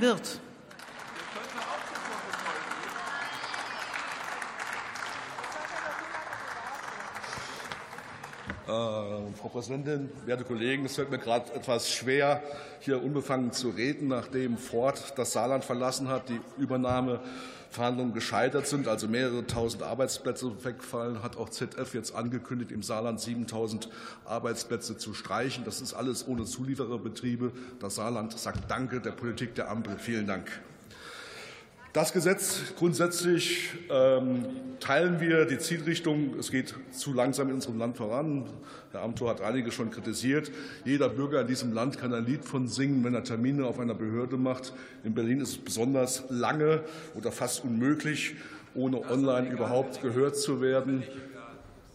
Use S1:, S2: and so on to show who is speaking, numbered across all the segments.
S1: sein
S2: Frau Präsidentin, werte Kollegen, es fällt mir gerade etwas schwer, hier unbefangen zu reden, nachdem Ford das Saarland verlassen hat, die Übernahmeverhandlungen gescheitert sind, also mehrere tausend Arbeitsplätze wegfallen, hat auch ZF jetzt angekündigt, im Saarland 7000 Arbeitsplätze zu streichen. Das ist alles ohne Zuliefererbetriebe. Das Saarland sagt Danke der Politik der Ampel. Vielen Dank. Das Gesetz grundsätzlich ähm, teilen wir die Zielrichtung. Es geht zu langsam in unserem Land voran. Herr Amthor hat einige schon kritisiert. Jeder Bürger in diesem Land kann ein Lied von singen, wenn er Termine auf einer Behörde macht. In Berlin ist es besonders lange oder fast unmöglich, ohne online überhaupt gehört zu werden.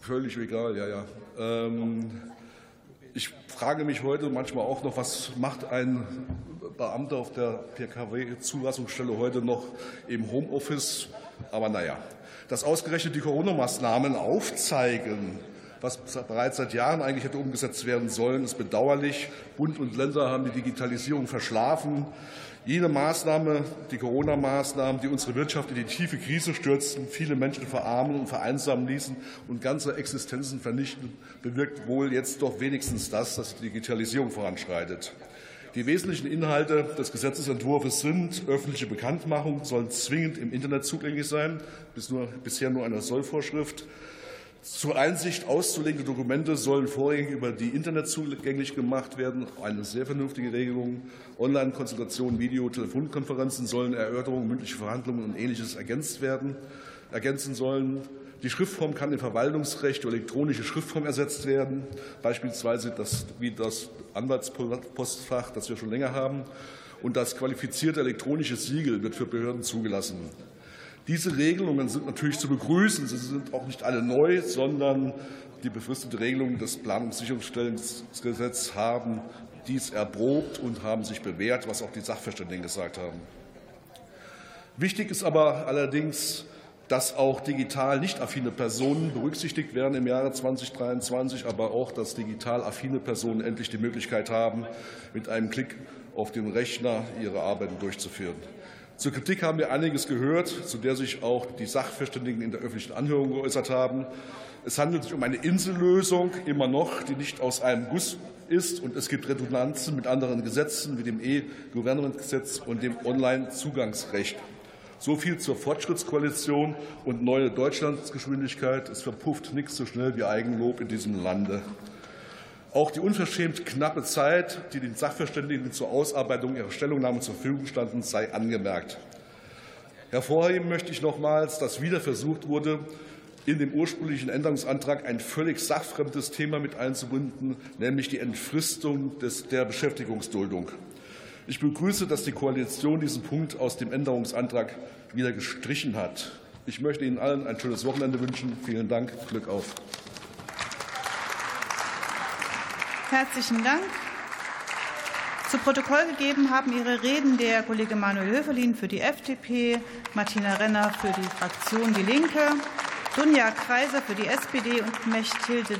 S2: Völlig egal, ja, ja. Ähm, ich frage mich heute manchmal auch noch, was macht ein Beamter auf der PKW-Zulassungsstelle heute noch im Homeoffice. Aber naja, dass ausgerechnet die Corona-Maßnahmen aufzeigen, was bereits seit Jahren eigentlich hätte umgesetzt werden sollen, ist bedauerlich. Bund und Länder haben die Digitalisierung verschlafen. Jede Maßnahme, die Corona-Maßnahmen, die unsere Wirtschaft in die tiefe Krise stürzten, viele Menschen verarmen und vereinsamen ließen und ganze Existenzen vernichten, bewirkt wohl jetzt doch wenigstens das, dass die Digitalisierung voranschreitet. Die wesentlichen Inhalte des Gesetzentwurfs sind öffentliche Bekanntmachung soll zwingend im Internet zugänglich sein, bisher nur eine Sollvorschrift. Zur Einsicht auszulegende Dokumente sollen vorrangig über die Internet zugänglich gemacht werden. Eine sehr vernünftige Regelung. Online-Konsultationen, Video, Telefonkonferenzen sollen Erörterungen, mündliche Verhandlungen und Ähnliches ergänzt werden, ergänzen sollen. Die Schriftform kann im Verwaltungsrecht durch elektronische Schriftform ersetzt werden, beispielsweise das, wie das Anwaltspostfach, das wir schon länger haben. Und das qualifizierte elektronische Siegel wird für Behörden zugelassen. Diese Regelungen sind natürlich zu begrüßen. Sie sind auch nicht alle neu, sondern die befristete Regelungen des Planungssicherungsstellungsgesetzes haben dies erprobt und haben sich bewährt, was auch die Sachverständigen gesagt haben. Wichtig ist aber allerdings, dass auch digital nicht affine Personen berücksichtigt werden im Jahre 2023, aber auch, dass digital affine Personen endlich die Möglichkeit haben, mit einem Klick auf den Rechner ihre Arbeiten durchzuführen. Zur Kritik haben wir einiges gehört, zu der sich auch die Sachverständigen in der öffentlichen Anhörung geäußert haben. Es handelt sich um eine Insellösung, immer noch, die nicht aus einem Guss ist. Und es gibt Redundanzen mit anderen Gesetzen, wie dem E-Government-Gesetz und dem Online-Zugangsrecht. So viel zur Fortschrittskoalition und neue Deutschlandsgeschwindigkeit. Es verpufft nichts so schnell wie Eigenlob in diesem Lande. Auch die unverschämt knappe Zeit, die den Sachverständigen zur Ausarbeitung ihrer Stellungnahme zur Verfügung standen, sei angemerkt. Hervorheben möchte ich nochmals, dass wieder versucht wurde, in dem ursprünglichen Änderungsantrag ein völlig sachfremdes Thema mit einzubinden, nämlich die Entfristung der Beschäftigungsduldung. Ich begrüße, dass die Koalition diesen Punkt aus dem Änderungsantrag wieder gestrichen hat. Ich möchte Ihnen allen ein schönes Wochenende wünschen. Vielen Dank. Glück auf.
S1: Herzlichen Dank. Zu Protokoll gegeben haben Ihre Reden der Kollege Manuel Höferlin für die FDP, Martina Renner für die Fraktion Die Linke, Dunja Kreiser für die SPD und Mechthilde